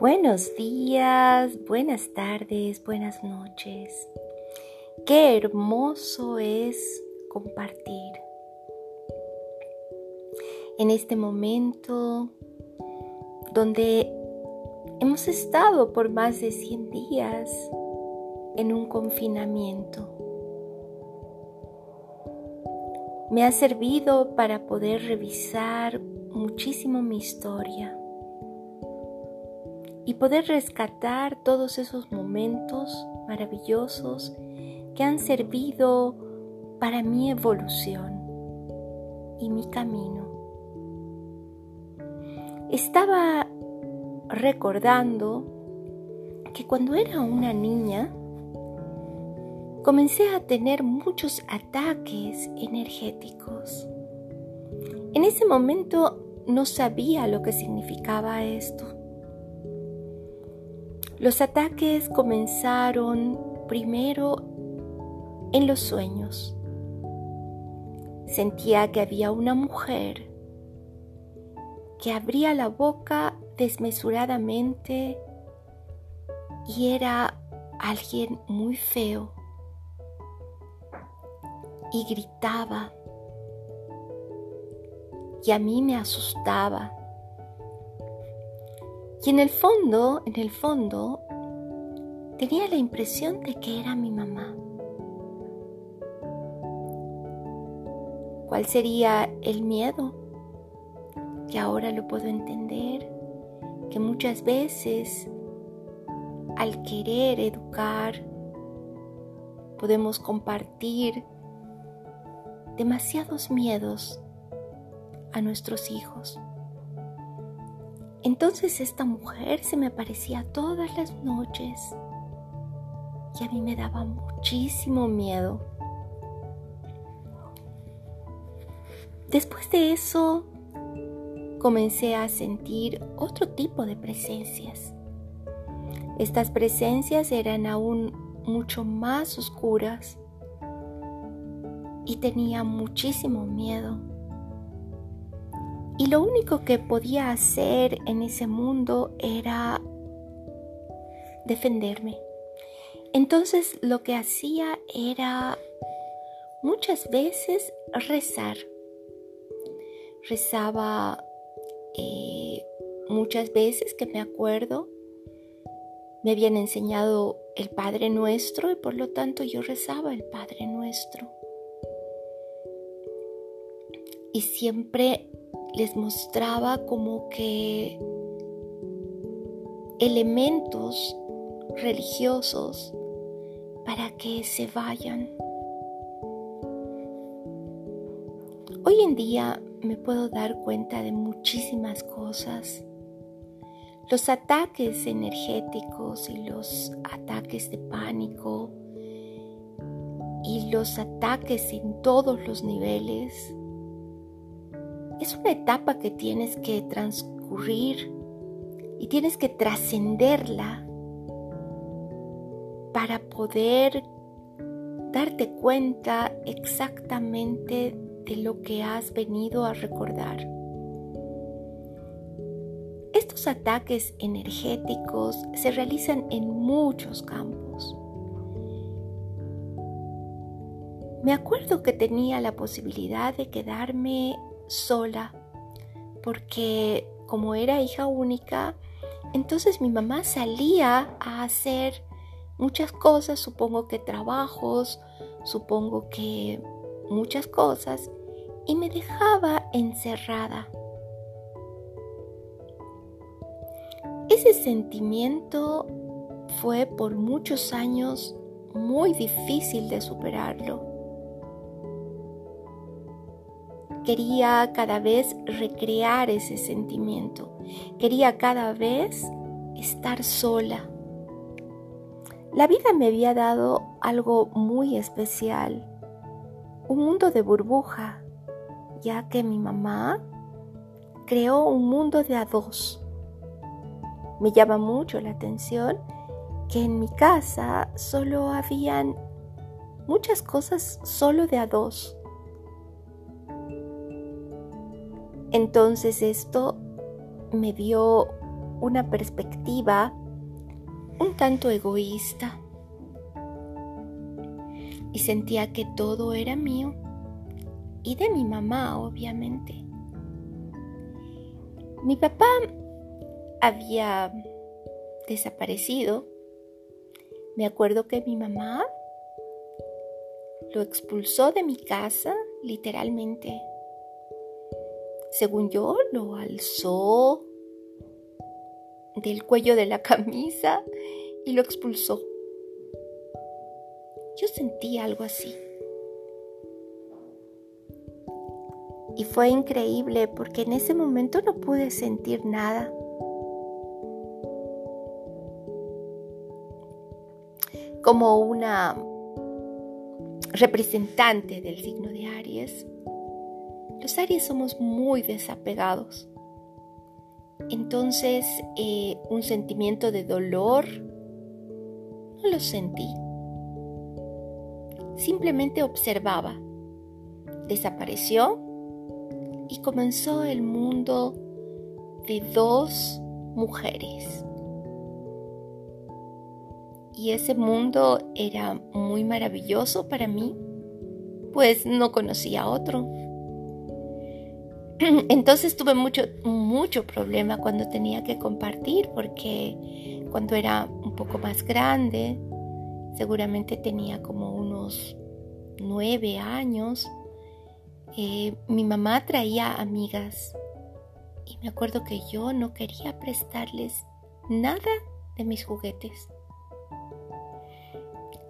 Buenos días, buenas tardes, buenas noches. Qué hermoso es compartir. En este momento donde hemos estado por más de 100 días en un confinamiento. Me ha servido para poder revisar muchísimo mi historia y poder rescatar todos esos momentos maravillosos que han servido para mi evolución y mi camino. Estaba recordando que cuando era una niña comencé a tener muchos ataques energéticos. En ese momento no sabía lo que significaba esto los ataques comenzaron primero en los sueños. Sentía que había una mujer que abría la boca desmesuradamente y era alguien muy feo y gritaba y a mí me asustaba y en el fondo, en el fondo, tenía la impresión de que era mi mamá. ¿Cuál sería el miedo? Que ahora lo puedo entender, que muchas veces al querer educar podemos compartir demasiados miedos a nuestros hijos. Entonces esta mujer se me aparecía todas las noches y a mí me daba muchísimo miedo. Después de eso comencé a sentir otro tipo de presencias. Estas presencias eran aún mucho más oscuras y tenía muchísimo miedo. Y lo único que podía hacer en ese mundo era defenderme. Entonces lo que hacía era muchas veces rezar. Rezaba eh, muchas veces que me acuerdo. Me habían enseñado el Padre Nuestro y por lo tanto yo rezaba el Padre Nuestro. Y siempre les mostraba como que elementos religiosos para que se vayan. Hoy en día me puedo dar cuenta de muchísimas cosas. Los ataques energéticos y los ataques de pánico y los ataques en todos los niveles es una etapa que tienes que transcurrir y tienes que trascenderla para poder darte cuenta exactamente de lo que has venido a recordar. Estos ataques energéticos se realizan en muchos campos. Me acuerdo que tenía la posibilidad de quedarme sola, porque como era hija única, entonces mi mamá salía a hacer muchas cosas, supongo que trabajos, supongo que muchas cosas, y me dejaba encerrada. Ese sentimiento fue por muchos años muy difícil de superarlo. Quería cada vez recrear ese sentimiento. Quería cada vez estar sola. La vida me había dado algo muy especial, un mundo de burbuja, ya que mi mamá creó un mundo de a dos. Me llama mucho la atención que en mi casa solo habían muchas cosas solo de a dos. Entonces esto me dio una perspectiva un tanto egoísta y sentía que todo era mío y de mi mamá, obviamente. Mi papá había desaparecido. Me acuerdo que mi mamá lo expulsó de mi casa, literalmente. Según yo, lo alzó del cuello de la camisa y lo expulsó. Yo sentí algo así. Y fue increíble porque en ese momento no pude sentir nada. Como una representante del signo de Aries, los Aries somos muy desapegados. Entonces, eh, un sentimiento de dolor no lo sentí. Simplemente observaba. Desapareció y comenzó el mundo de dos mujeres. Y ese mundo era muy maravilloso para mí, pues no conocía otro. Entonces tuve mucho, mucho problema cuando tenía que compartir, porque cuando era un poco más grande, seguramente tenía como unos nueve años, eh, mi mamá traía amigas y me acuerdo que yo no quería prestarles nada de mis juguetes.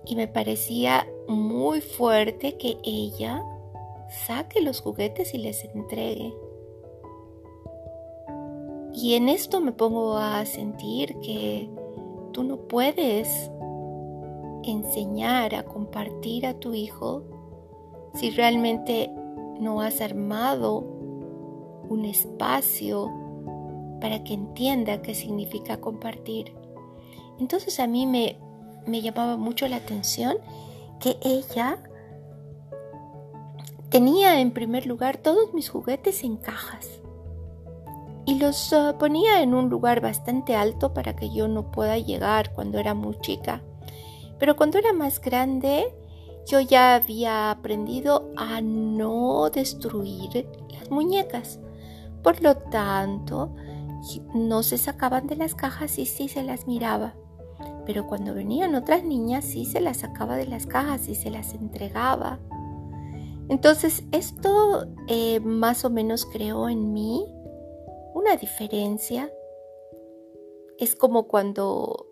Y me parecía muy fuerte que ella saque los juguetes y les entregue. Y en esto me pongo a sentir que tú no puedes enseñar a compartir a tu hijo si realmente no has armado un espacio para que entienda qué significa compartir. Entonces a mí me, me llamaba mucho la atención que ella Tenía en primer lugar todos mis juguetes en cajas y los ah, ponía en un lugar bastante alto para que yo no pueda llegar cuando era muy chica. Pero cuando era más grande, yo ya había aprendido a no destruir las muñecas. Por lo tanto, no se sacaban de las cajas y sí se las miraba. Pero cuando venían otras niñas, sí se las sacaba de las cajas y se las entregaba. Entonces, esto eh, más o menos creó en mí una diferencia. Es como cuando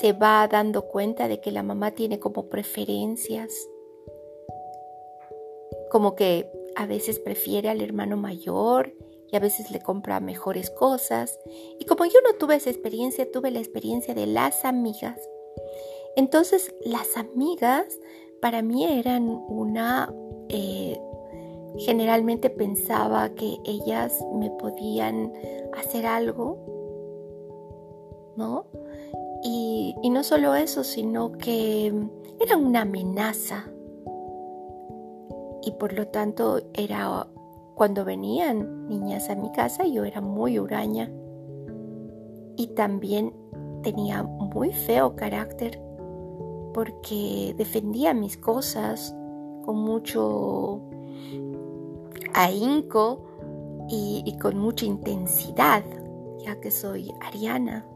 se va dando cuenta de que la mamá tiene como preferencias, como que a veces prefiere al hermano mayor y a veces le compra mejores cosas. Y como yo no tuve esa experiencia, tuve la experiencia de las amigas. Entonces las amigas para mí eran una... Eh, generalmente pensaba que ellas me podían hacer algo, ¿no? Y, no solo eso, sino que era una amenaza. Y por lo tanto era cuando venían niñas a mi casa yo era muy huraña. Y también tenía muy feo carácter porque defendía mis cosas con mucho ahínco y, con mucha intensidad, ya que soy ariana.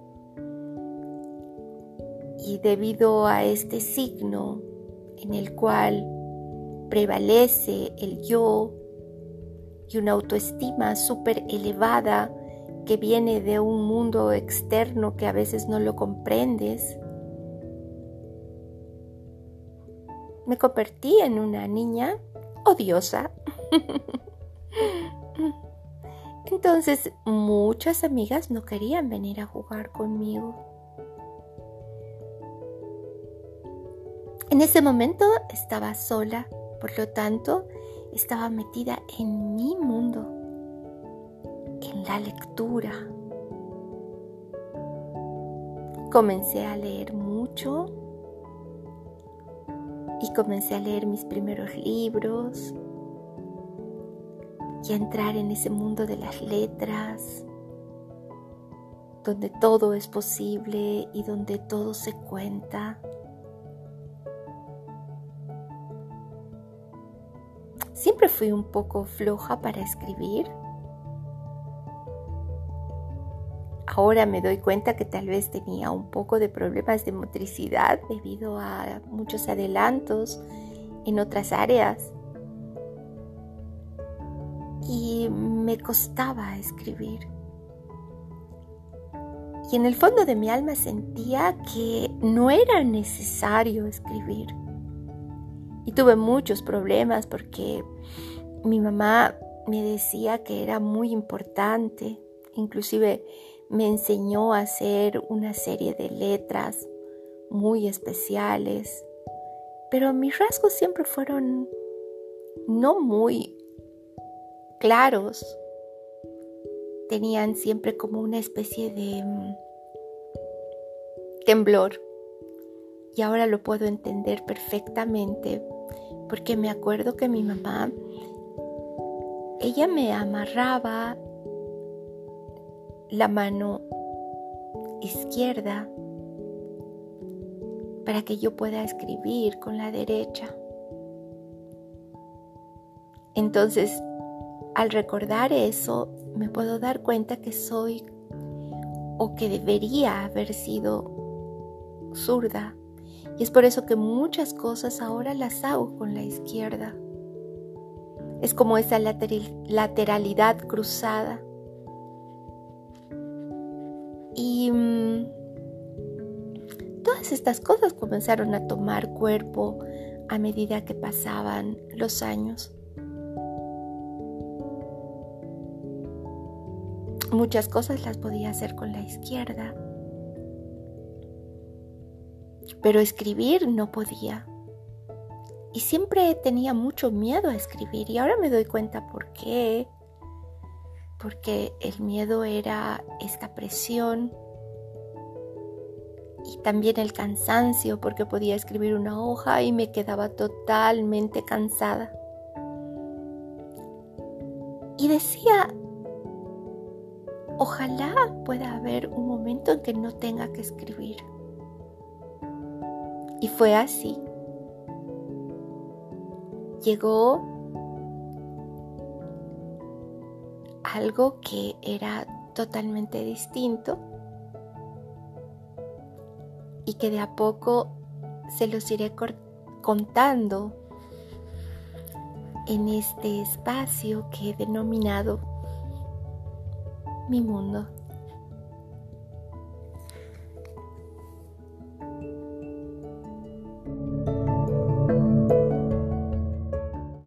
Y debido a este signo en el cual prevalece el yo y una autoestima súper elevada que viene de un mundo externo que a veces no lo comprendes, me convertí en una niña odiosa. Entonces muchas amigas no querían venir a jugar conmigo. En ese momento estaba sola, por lo tanto estaba metida en mi mundo, en la lectura. Comencé a leer mucho y comencé a leer mis primeros libros y a entrar en ese mundo de las letras. donde todo es posible y donde todo se cuenta. Siempre fui un poco floja para escribir. Ahora me doy cuenta que tal vez tenía un poco de problemas de motricidad debido a muchos adelantos en otras áreas. Y me costaba escribir. Y en el fondo de mi alma sentía que no era necesario escribir. Y tuve muchos problemas porque mi mamá me decía que era muy importante. Inclusive me enseñó a hacer una serie de letras muy especiales. Pero mis rasgos siempre fueron no muy claros tenían siempre como una especie de mm, temblor. Y ahora lo puedo entender perfectamente porque me acuerdo que mi mamá, ella me amarraba la mano izquierda para que yo pueda escribir con la derecha. Entonces, al recordar eso, me puedo dar cuenta que soy o que debería haber sido zurda. Y es por eso que muchas cosas ahora las hago con la izquierda. Es como esa lateralidad cruzada. Y mm, todas estas cosas comenzaron a tomar cuerpo a medida que pasaban los años. Muchas cosas las podía hacer con la izquierda, pero escribir no podía. Y siempre tenía mucho miedo a escribir y ahora me doy cuenta por qué. Porque el miedo era esta presión y también el cansancio porque podía escribir una hoja y me quedaba totalmente cansada. Y decía, Ojalá pueda haber un momento en que no tenga que escribir. Y fue así. Llegó algo que era totalmente distinto y que de a poco se los iré contando en este espacio que he denominado mi mundo.